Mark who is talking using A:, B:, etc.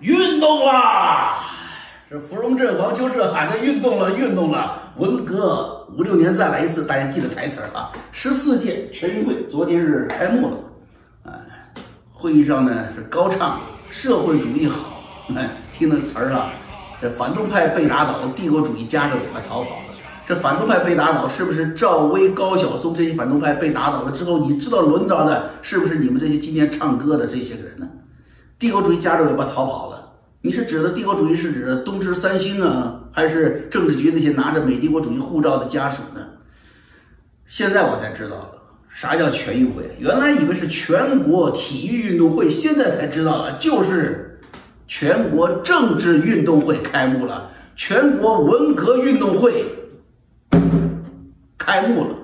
A: 运动啦！这芙蓉镇王秋社喊的运动了，运动了！文革五六年再来一次，大家记得台词啊！十四届全运会昨天是开幕了，哎，会议上呢是高唱社会主义好，哎，听那词儿啊，这反动派被打倒，帝国主义夹着尾巴逃跑了。这反动派被打倒，是不是赵薇、高晓松这些反动派被打倒了之后，你知道轮到的是不是你们这些今天唱歌的这些个人呢？帝国主义夹着尾巴逃跑了。你是指的帝国主义是指东芝、三星啊，还是政治局那些拿着美帝国主义护照的家属呢？现在我才知道了啥叫全运会，原来以为是全国体育运动会，现在才知道了，就是全国政治运动会开幕了，全国文革运动会开幕了。